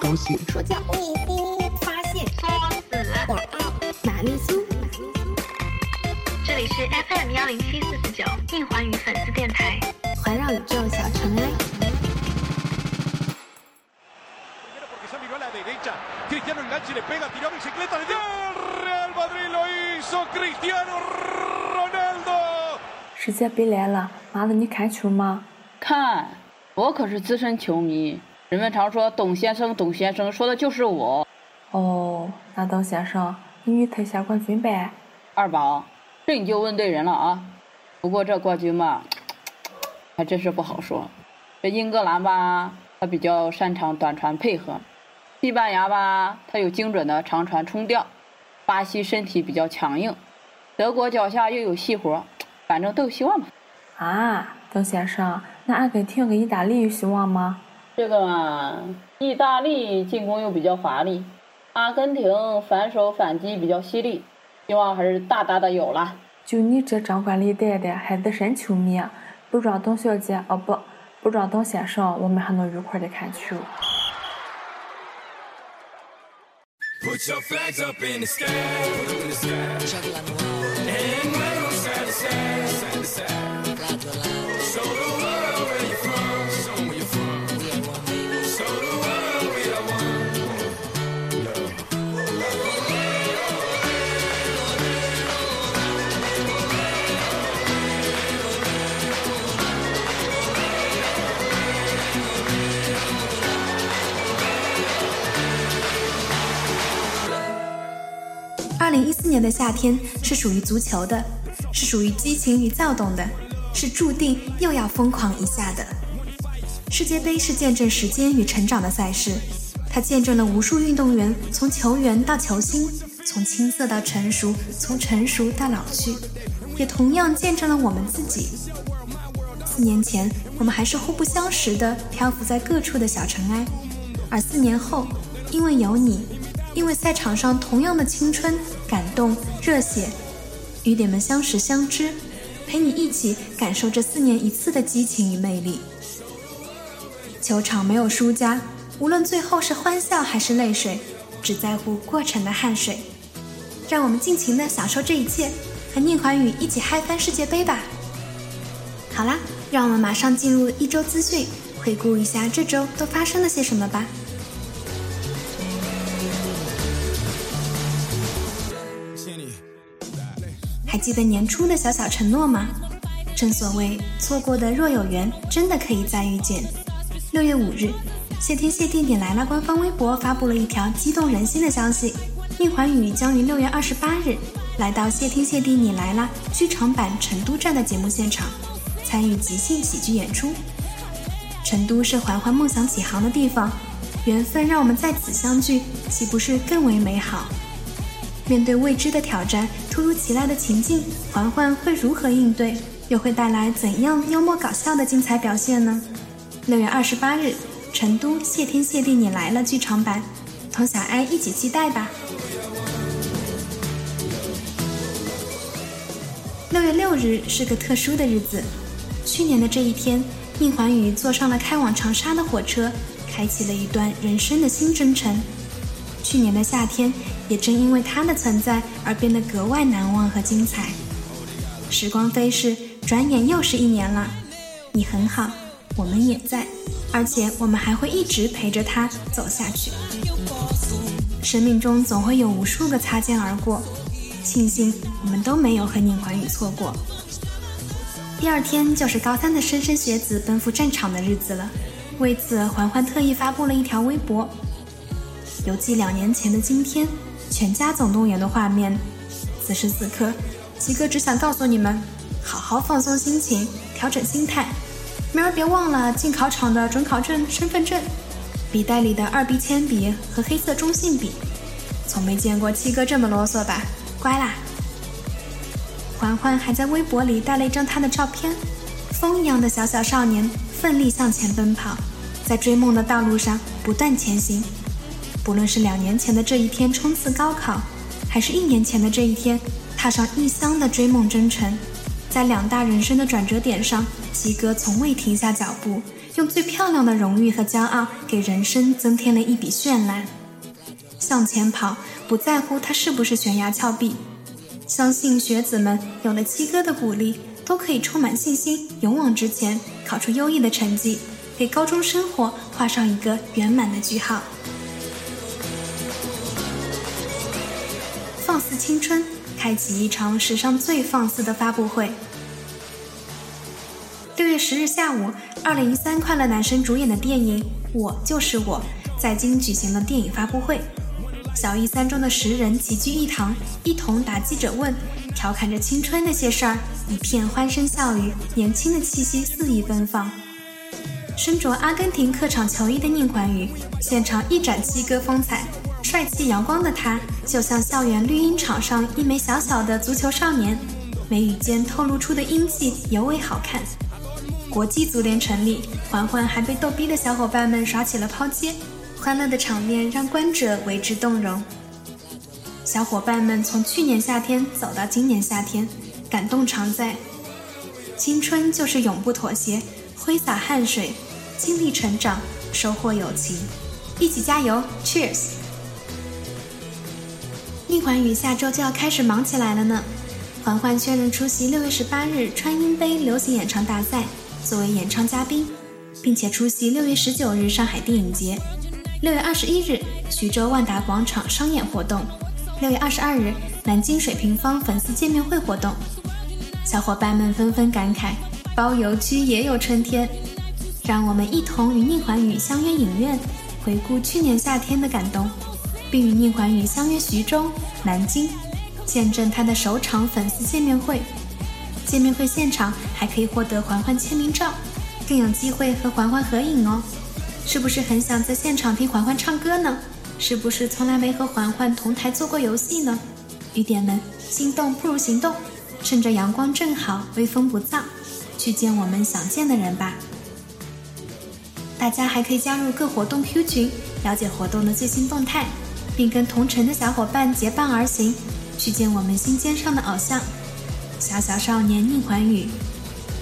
狗血、说教、发现、作死。晚安、玛丽苏。这里是 FM 幺零七四四九硬环宇粉丝电台。环绕宇宙小尘埃。porque se ha mirado a la derecha. Cristiano enganche, le pega, tiró bicicleta. ¡El Real Madrid lo hizo! ¡Cristiano Ronaldo! 世界杯来了，妈的，你看球吗？看，我可是资深球迷。人们常说董先生，董先生，说的就是我。哦，那董先生，你预测一下冠军呗？二宝，这你就问对人了啊。不过这冠军嘛，还真是不好说。这英格兰吧，他比较擅长短传配合；西班牙吧，他有精准的长传冲吊；巴西身体比较强硬；德国脚下又有细活，反正都有希望吧。啊，董先生，那阿根廷跟意大利有希望吗？这个嘛，意大利进攻又比较华丽，阿根廷反手反击比较犀利，希望还是大大的有了。就你这张冠李戴的，还资深球迷，不装董小姐哦不，不装董先生，我们还能愉快的看球。Put your flags up in the sky, put 'em in the sky. 今年的夏天是属于足球的，是属于激情与躁动的，是注定又要疯狂一下的。世界杯是见证时间与成长的赛事，它见证了无数运动员从球员到球星，从青涩到成熟，从成熟到老去，也同样见证了我们自己。四年前，我们还是互不相识的漂浮在各处的小尘埃，而四年后，因为有你，因为赛场上同样的青春、感动、热血，与你们相识相知，陪你一起感受这四年一次的激情与魅力。球场没有输家，无论最后是欢笑还是泪水，只在乎过程的汗水。让我们尽情的享受这一切，和宁环宇一起嗨翻世界杯吧！好啦，让我们马上进入一周资讯，回顾一下这周都发生了些什么吧。还记得年初的小小承诺吗？正所谓错过的若有缘，真的可以再遇见。六月五日，谢天谢地你来了官方微博发布了一条激动人心的消息：宁环宇将于六月二十八日来到谢天谢地你来了剧场版成都站的节目现场，参与即兴喜剧演出。成都是环环梦想起航的地方，缘分让我们在此相聚，岂不是更为美好？面对未知的挑战，突如其来的情境，环环会如何应对？又会带来怎样幽默搞笑的精彩表现呢？六月二十八日，成都谢天谢地你来了剧场版，同小爱一起期待吧。六月六日是个特殊的日子，去年的这一天，宁环宇坐上了开往长沙的火车，开启了一段人生的新征程。去年的夏天，也正因为他的存在而变得格外难忘和精彩。时光飞逝，转眼又是一年了。你很好，我们也在，而且我们还会一直陪着他走下去。生命中总会有无数个擦肩而过，庆幸我们都没有和宁环宇错过。第二天就是高三的莘莘学子奔赴战场的日子了，为此环环特意发布了一条微博。犹记两年前的今天，全家总动员的画面。此时此刻，七哥只想告诉你们：好好放松心情，调整心态。明儿别忘了进考场的准考证、身份证，笔袋里的二 B 铅笔和黑色中性笔。从没见过七哥这么啰嗦吧？乖啦！环环还在微博里带了一张他的照片，风一样的小小少年，奋力向前奔跑，在追梦的道路上不断前行。不论是两年前的这一天冲刺高考，还是一年前的这一天踏上异乡的追梦征程，在两大人生的转折点上，七哥从未停下脚步，用最漂亮的荣誉和骄傲给人生增添了一笔绚烂。向前跑，不在乎它是不是悬崖峭壁。相信学子们有了七哥的鼓励，都可以充满信心，勇往直前，考出优异的成绩，给高中生活画上一个圆满的句号。青春，开启一场史上最放肆的发布会。六月十日下午，二零一三快乐男生主演的电影《我就是我》在京举行了电影发布会。小艺三中的十人齐聚一堂，一同答记者问，调侃着青春那些事儿，一片欢声笑语，年轻的气息肆意奔放。身着阿根廷客场球衣的宁桓宇，现场一展七哥风采，帅气阳光的他，就像校园绿茵场上一枚小小的足球少年，眉宇间透露出的英气尤为好看。国际足联成立，环环还被逗逼的小伙伴们耍起了抛接。欢乐的场面让观者为之动容。小伙伴们从去年夏天走到今年夏天，感动常在。青春就是永不妥协，挥洒汗水，经历成长，收获友情，一起加油！Cheers！环宇下周就要开始忙起来了呢。环环确认出席六月十八日川音杯流行演唱大赛，作为演唱嘉宾，并且出席六月十九日上海电影节。六月二十一日，徐州万达广场商演活动；六月二十二日，南京水平方粉丝见面会活动。小伙伴们纷纷感慨：“包邮区也有春天。”让我们一同与宁桓宇相约影院，回顾去年夏天的感动，并与宁桓宇相约徐州、南京，见证他的首场粉丝见面会。见面会现场还可以获得环环签名照，更有机会和环环合影哦。是不是很想在现场听环环唱歌呢？是不是从来没和环环同台做过游戏呢？雨点们，心动不如行动，趁着阳光正好，微风不燥，去见我们想见的人吧。大家还可以加入各活动 Q 群，了解活动的最新动态，并跟同城的小伙伴结伴而行，去见我们心尖上的偶像——小小少年宁桓宇。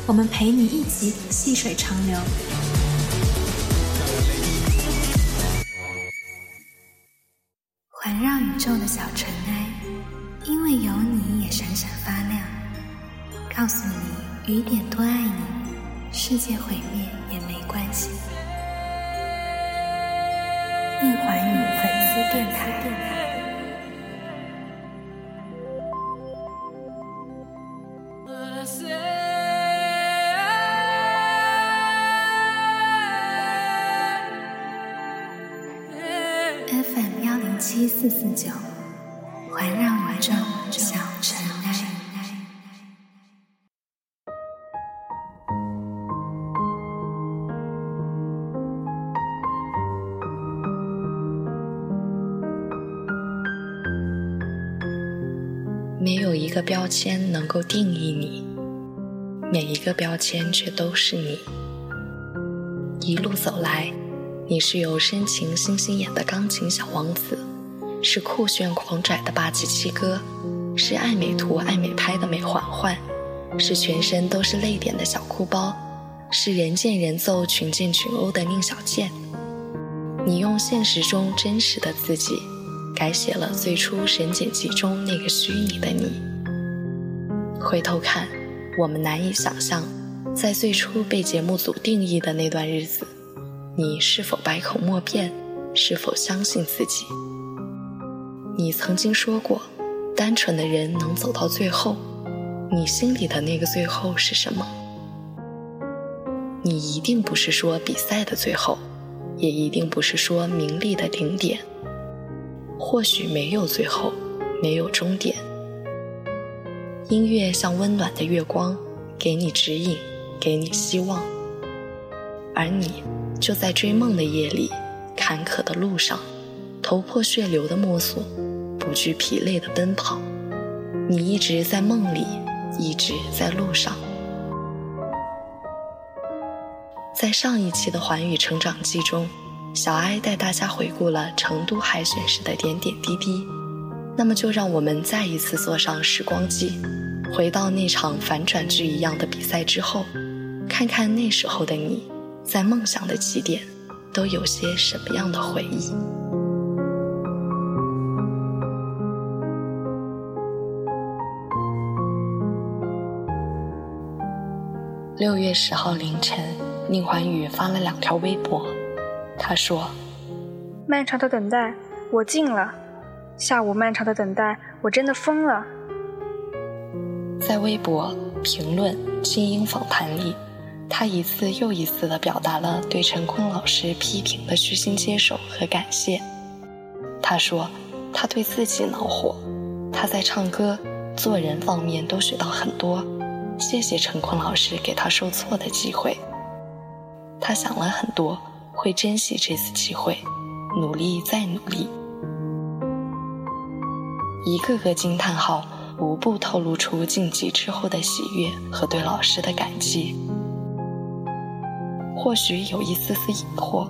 我们陪你一起细水长流。环绕宇宙的小尘埃，因为有你也闪闪发亮。告诉你，雨点多爱你，世界毁灭也没关系。宁桓宇丝电台。FM 幺零七四四九，签能够定义你，每一个标签却都是你。一路走来。你是有深情星星眼的钢琴小王子，是酷炫狂拽的霸气七哥，是爱美图爱美拍的美环环，是全身都是泪点的小哭包，是人见人揍群见群殴的宁小贱。你用现实中真实的自己，改写了最初神剪辑中那个虚拟的你。回头看，我们难以想象，在最初被节目组定义的那段日子。你是否百口莫辩？是否相信自己？你曾经说过，单纯的人能走到最后。你心里的那个最后是什么？你一定不是说比赛的最后，也一定不是说名利的顶点。或许没有最后，没有终点。音乐像温暖的月光，给你指引，给你希望。而你。就在追梦的夜里，坎坷的路上，头破血流的摸索，不惧疲累的奔跑。你一直在梦里，一直在路上。在上一期的环宇成长记中，小艾带大家回顾了成都海选时的点点滴滴。那么，就让我们再一次坐上时光机，回到那场反转剧一样的比赛之后，看看那时候的你，在梦想的起点，都有些什么样的回忆？六月十号凌晨，宁桓宇发了两条微博，他说：“漫长的等待，我进了。下午漫长的等待，我真的疯了。”在微博评论精英访谈里，他一次又一次地表达了对陈坤老师批评的虚心接受和感谢。他说：“他对自己恼火，他在唱歌、做人方面都学到很多。”谢谢陈坤老师给他受挫的机会。他想了很多，会珍惜这次机会，努力再努力。一个个惊叹号无不透露出晋级之后的喜悦和对老师的感激。或许有一丝丝疑惑，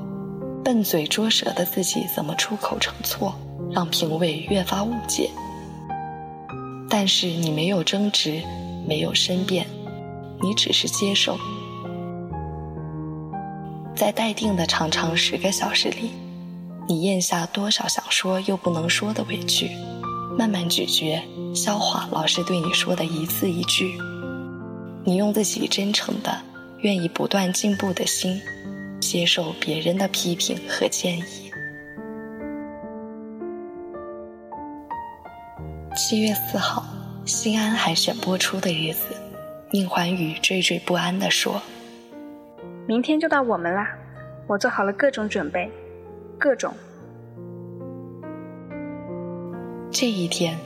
笨嘴拙舌的自己怎么出口成错，让评委越发误解。但是你没有争执。没有申辩，你只是接受。在待定的长长十个小时里，你咽下多少想说又不能说的委屈，慢慢咀嚼、消化老师对你说的一字一句。你用自己真诚的、愿意不断进步的心，接受别人的批评和建议。七月四号。新安海选播出的日子，宁桓宇惴惴不安地说：“明天就到我们啦，我做好了各种准备，各种。”这一天，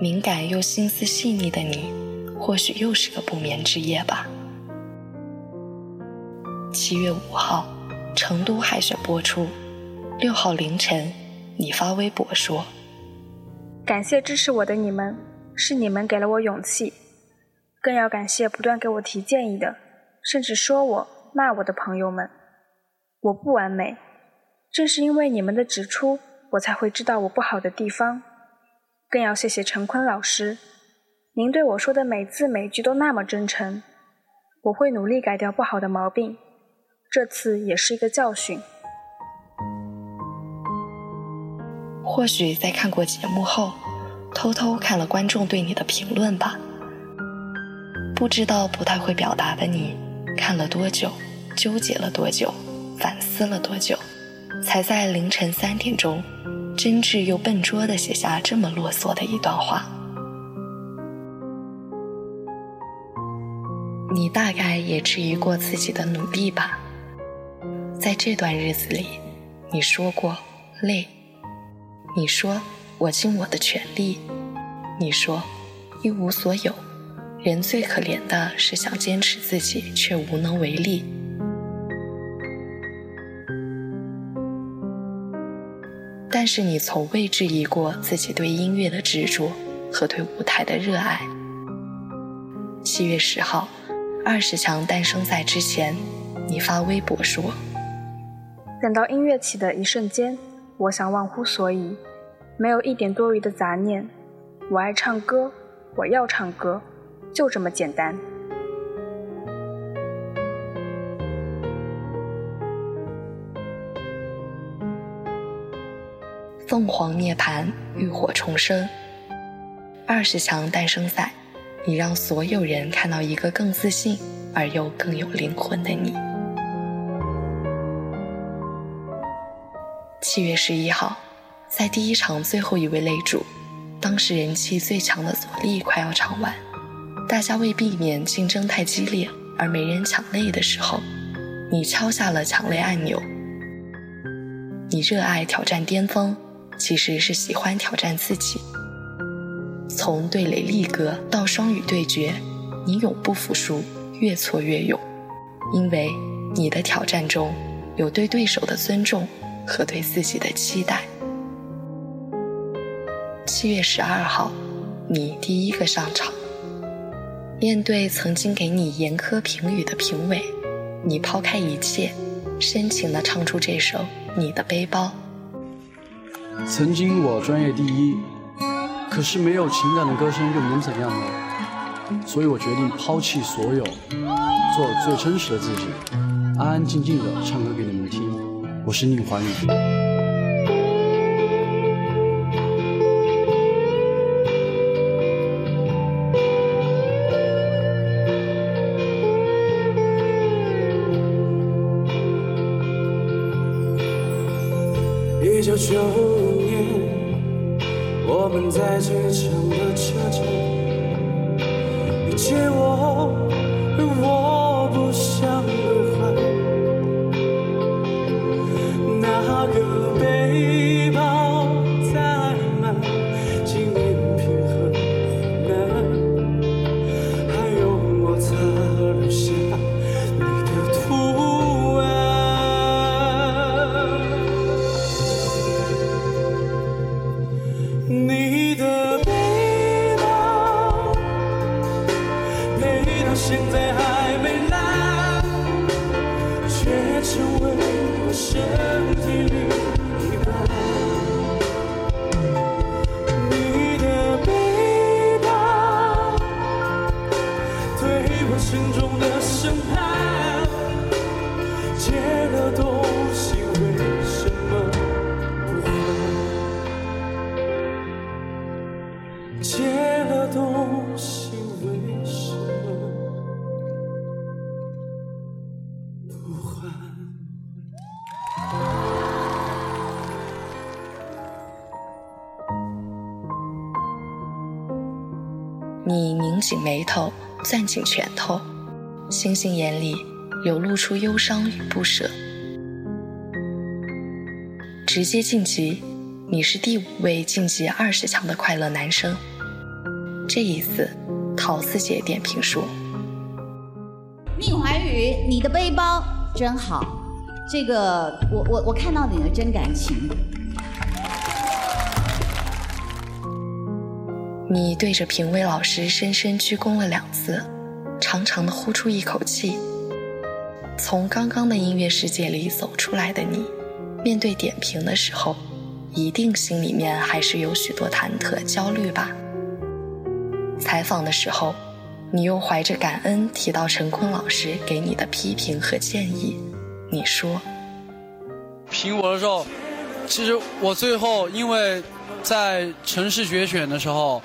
敏感又心思细腻的你，或许又是个不眠之夜吧。七月五号，成都海选播出，六号凌晨，你发微博说：“感谢支持我的你们。”是你们给了我勇气，更要感谢不断给我提建议的，甚至说我、骂我的朋友们。我不完美，正是因为你们的指出，我才会知道我不好的地方。更要谢谢陈坤老师，您对我说的每字每句都那么真诚。我会努力改掉不好的毛病，这次也是一个教训。或许在看过节目后。偷偷看了观众对你的评论吧，不知道不太会表达的你，看了多久，纠结了多久，反思了多久，才在凌晨三点钟，真挚又笨拙地写下这么啰嗦的一段话。你大概也质疑过自己的努力吧，在这段日子里，你说过累，你说。我尽我的全力，你说一无所有，人最可怜的是想坚持自己却无能为力。但是你从未质疑过自己对音乐的执着和对舞台的热爱。七月十号，二十强诞生在之前，你发微博说：“等到音乐起的一瞬间，我想忘乎所以。”没有一点多余的杂念，我爱唱歌，我要唱歌，就这么简单。凤凰涅槃，浴火重生。二十强诞生赛，你让所有人看到一个更自信而又更有灵魂的你。七月十一号。在第一场最后一位擂主，当时人气最强的左立快要唱完，大家为避免竞争太激烈而没人抢擂的时候，你敲下了抢擂按钮。你热爱挑战巅峰，其实是喜欢挑战自己。从对垒力哥到双语对决，你永不服输，越挫越勇，因为你的挑战中有对对手的尊重和对自己的期待。七月十二号，你第一个上场。面对曾经给你严苛评语的评委，你抛开一切，深情地唱出这首《你的背包》。曾经我专业第一，可是没有情感的歌声又能怎样呢？所以我决定抛弃所有，做最真实的自己，安安静静的唱歌给你们听。我是宁桓宇。九九五年，我们在最长的车站遇见我，紧眉头，攥紧拳头，星星眼里流露出忧伤与不舍。直接晋级，你是第五位晋级二十强的快乐男生。这一次，桃子姐点评说宁怀宇，你的背包真好，这个我我我看到你的真感情。：“你对着评委老师深深鞠躬了两次，长长的呼出一口气。从刚刚的音乐世界里走出来的你，面对点评的时候，一定心里面还是有许多忐忑、焦虑吧？”采访的时候，你又怀着感恩提到陈坤老师给你的批评和建议。你说评我的时候，其实我最后因为在城市决选的时候，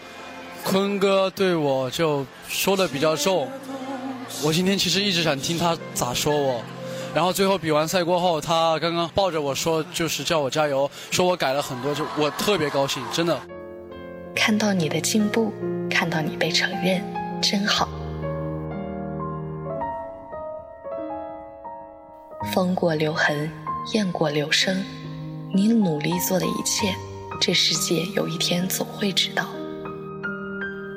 坤哥对我就说的比较重，我今天其实一直想听他咋说我。然后最后比完赛过后，他刚刚抱着我说，就是叫我加油，说我改了很多，就我特别高兴，真的。看到你的进步，看到你被承认，真好。风过留痕，雁过留声。你努力做的一切，这世界有一天总会知道。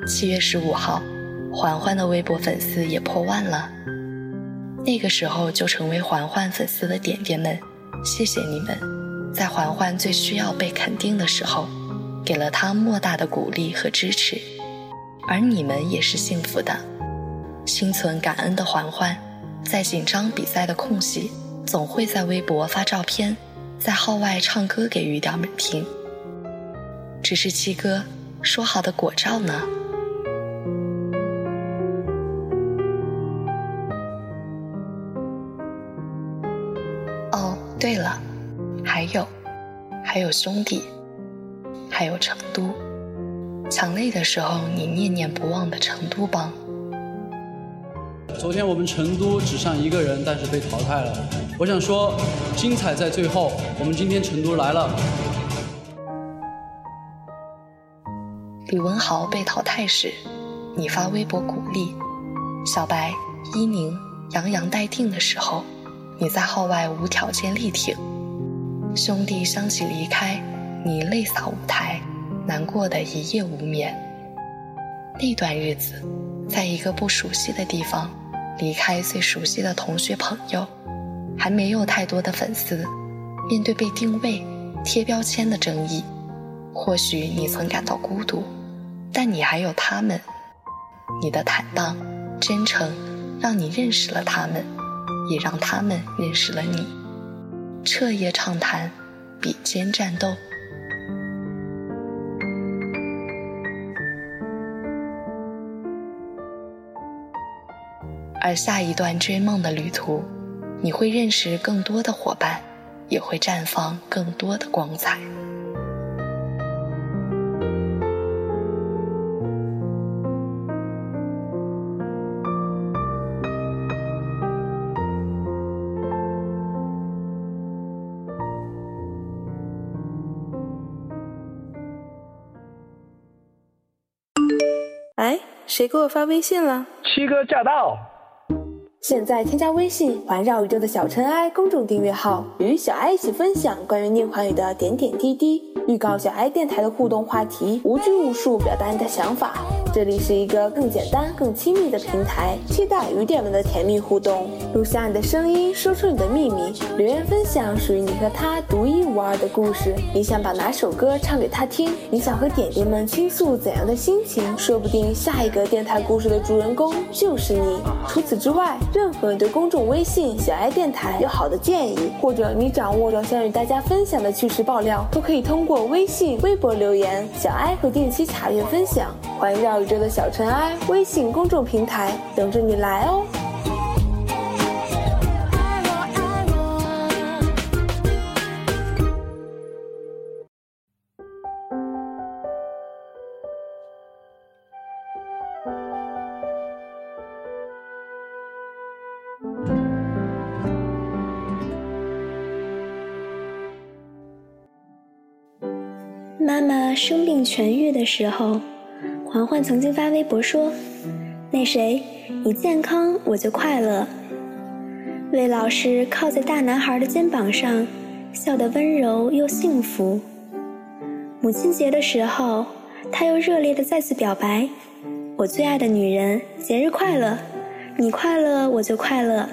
七月十五号，环环的微博粉丝也破万了。那个时候就成为环环粉丝的点点们，谢谢你们，在环环最需要被肯定的时候，给了他莫大的鼓励和支持。而你们也是幸福的，心存感恩的环环，在紧张比赛的空隙，总会在微博发照片，在号外唱歌给鱼屌们听。只是七哥说好的果照呢？还有兄弟，还有成都。抢累的时候，你念念不忘的成都帮。昨天我们成都只上一个人，但是被淘汰了。我想说，精彩在最后。我们今天成都来了。李文豪被淘汰时，你发微博鼓励；小白、伊宁杨洋待定的时候，你在号外无条件力挺。兄弟相继离开，你泪洒舞台，难过的一夜无眠。那段日子，在一个不熟悉的地方，离开最熟悉的同学朋友，还没有太多的粉丝，面对被定位、贴标签的争议，或许你曾感到孤独，但你还有他们。你的坦荡、真诚，让你认识了他们，也让他们认识了你。彻夜畅谈，比肩战斗。而下一段追梦的旅途，你会认识更多的伙伴，也会绽放更多的光彩。谁给我发微信了？七哥驾到！现在添加微信“环绕宇宙的小尘埃”公众订阅号，与小爱一起分享关于宁环宇的点点滴滴，预告小爱电台的互动话题，无拘无束表达你的想法。这里是一个更简单、更亲密的平台，期待与点们的甜蜜互动。录下你的声音，说出你的秘密，留言分享属于你和他独一无二的故事。你想把哪首歌唱给他听？你想和点点们倾诉怎样的心情？说不定下一个电台故事的主人公就是你。除此之外，任何对公众微信“小爱电台”有好的建议，或者你掌握着想与大家分享的趣事爆料，都可以通过微信、微博留言，小爱会定期查阅分享。环绕宇宙的小尘埃微信公众平台等着你来哦。妈妈生病痊愈的时候，环环曾经发微博说：“那谁，你健康我就快乐。”魏老师靠在大男孩的肩膀上，笑得温柔又幸福。母亲节的时候，他又热烈地再次表白：“我最爱的女人，节日快乐！你快乐我就快乐。”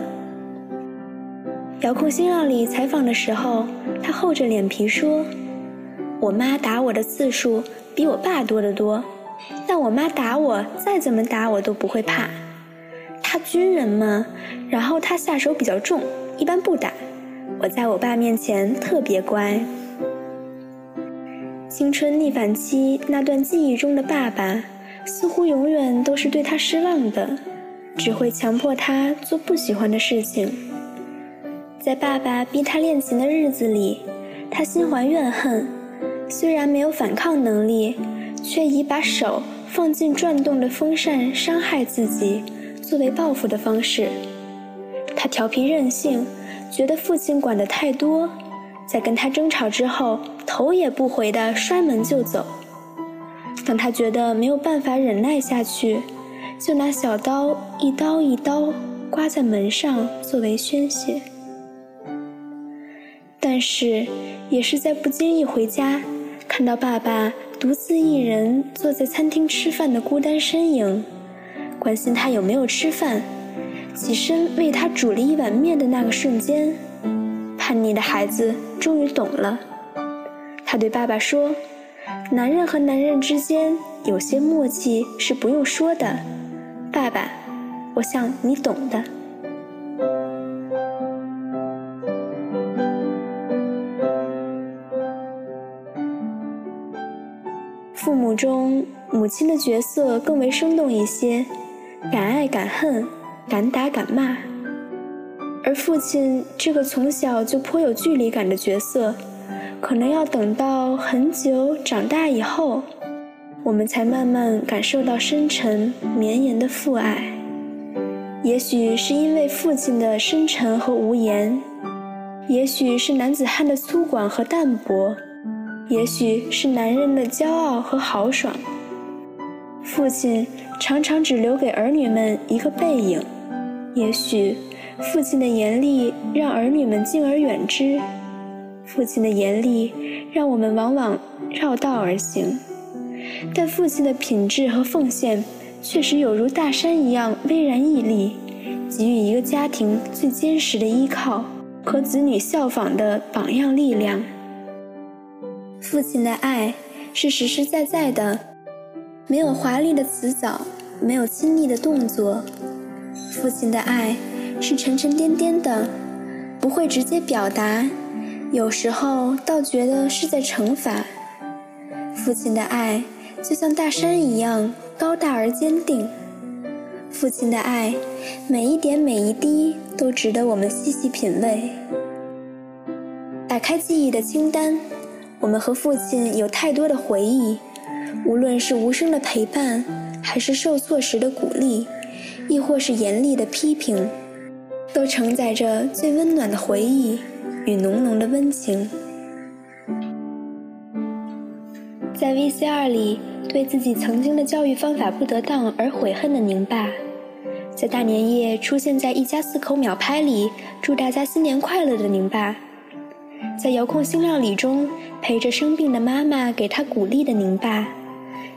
遥控新浪里采访的时候，他厚着脸皮说。我妈打我的次数比我爸多得多，但我妈打我再怎么打我都不会怕。她军人嘛，然后她下手比较重，一般不打。我在我爸面前特别乖。青春逆反期那段记忆中的爸爸，似乎永远都是对他失望的，只会强迫他做不喜欢的事情。在爸爸逼他练琴的日子里，他心怀怨恨。虽然没有反抗能力，却以把手放进转动的风扇伤害自己作为报复的方式。他调皮任性，觉得父亲管得太多，在跟他争吵之后，头也不回地摔门就走。当他觉得没有办法忍耐下去，就拿小刀一刀一刀刮在门上作为宣泄。但是，也是在不经意回家。看到爸爸独自一人坐在餐厅吃饭的孤单身影，关心他有没有吃饭，起身为他煮了一碗面的那个瞬间，叛逆的孩子终于懂了。他对爸爸说：“男人和男人之间有些默契是不用说的，爸爸，我想你懂的。”母中，母亲的角色更为生动一些，敢爱敢恨，敢打敢骂；而父亲这个从小就颇有距离感的角色，可能要等到很久长大以后，我们才慢慢感受到深沉绵延的父爱。也许是因为父亲的深沉和无言，也许是男子汉的粗犷和淡泊。也许是男人的骄傲和豪爽，父亲常常只留给儿女们一个背影；也许父亲的严厉让儿女们敬而远之，父亲的严厉让我们往往绕道而行。但父亲的品质和奉献确实有如大山一样巍然屹立，给予一个家庭最坚实的依靠和子女效仿的榜样力量。父亲的爱是实实在在的，没有华丽的辞藻，没有亲昵的动作。父亲的爱是沉沉甸甸的，不会直接表达，有时候倒觉得是在惩罚。父亲的爱就像大山一样高大而坚定。父亲的爱每一点每一滴都值得我们细细品味。打开记忆的清单，我们和父亲有太多的回忆，无论是无声的陪伴，还是受挫时的鼓励，亦或是严厉的批评，都承载着最温暖的回忆与浓浓的温情。在 VCR 里，对自己曾经的教育方法不得当而悔恨的宁爸，在大年夜出现在一家四口秒拍里，祝大家新年快乐的宁爸，在遥控新料理中陪着生病的妈妈给他鼓励的宁爸，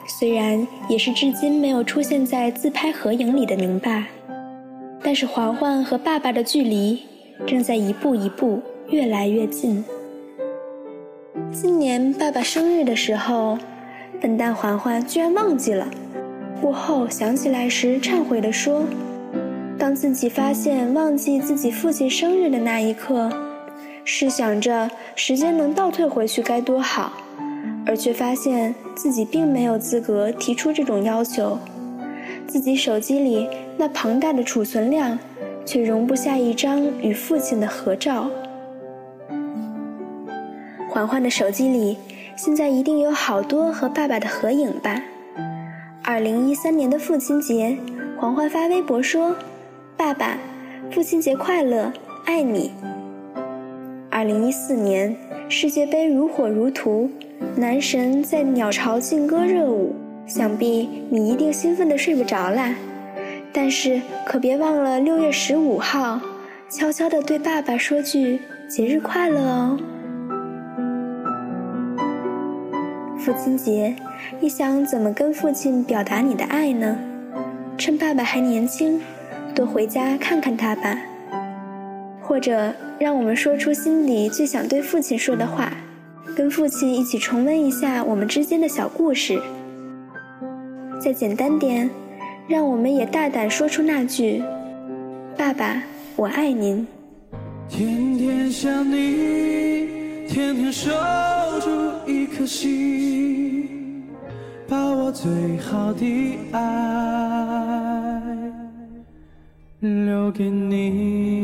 虽然也是至今没有出现在自拍合影里的宁爸，但是环环和爸爸的距离正在一步一步越来越近。今年爸爸生日的时候，笨蛋环环居然忘记了。过后想起来时，忏悔地说：“当自己发现忘记自己父亲生日的那一刻，试想着时间能倒退回去该多好，而却发现自己并没有资格提出这种要求。自己手机里那庞大的储存量，却容不下一张与父亲的合照。”环环的手机里，现在一定有好多和爸爸的合影吧。二零一三年的父亲节，环环发微博说：“爸爸，父亲节快乐，爱你。”二零一四年世界杯如火如荼，男神在鸟巢劲歌热舞，想必你一定兴奋的睡不着啦。但是可别忘了六月十五号，悄悄的对爸爸说句节日快乐哦。父亲节，你想怎么跟父亲表达你的爱呢？趁爸爸还年轻，多回家看看他吧。或者，让我们说出心里最想对父亲说的话，跟父亲一起重温一下我们之间的小故事。再简单点，让我们也大胆说出那句：“爸爸，我爱您。”天天想你，天天守住一颗心，把我最好的爱留给你。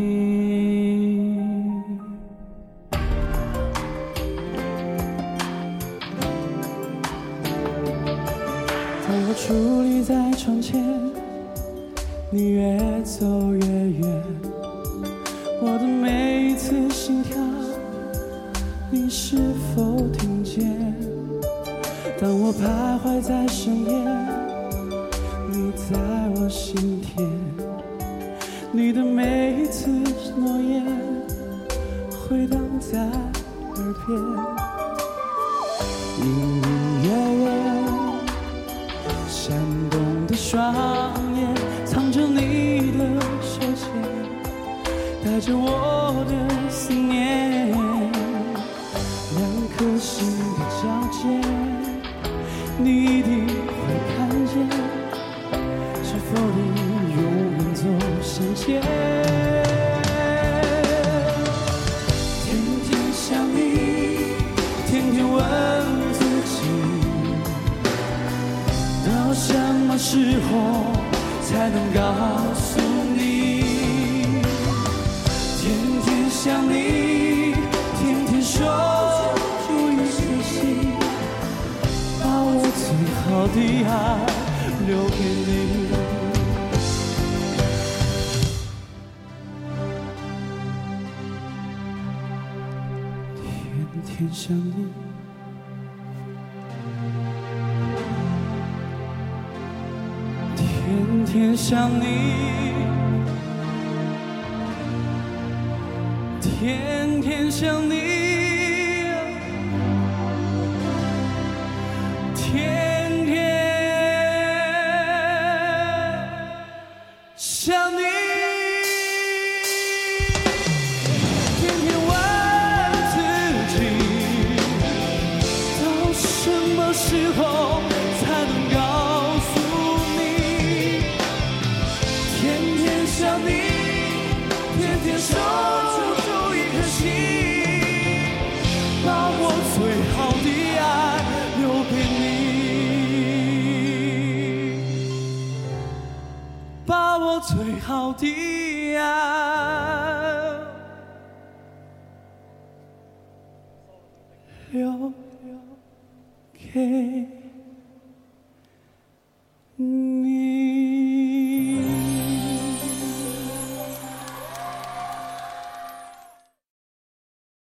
当我矗立在窗前，你越走越远，我的每一次心跳。你是否听见？当我徘徊在深夜，你在我心。的每一次诺言回荡在耳边，隐隐约约闪动的双眼，藏着你的羞怯，带着我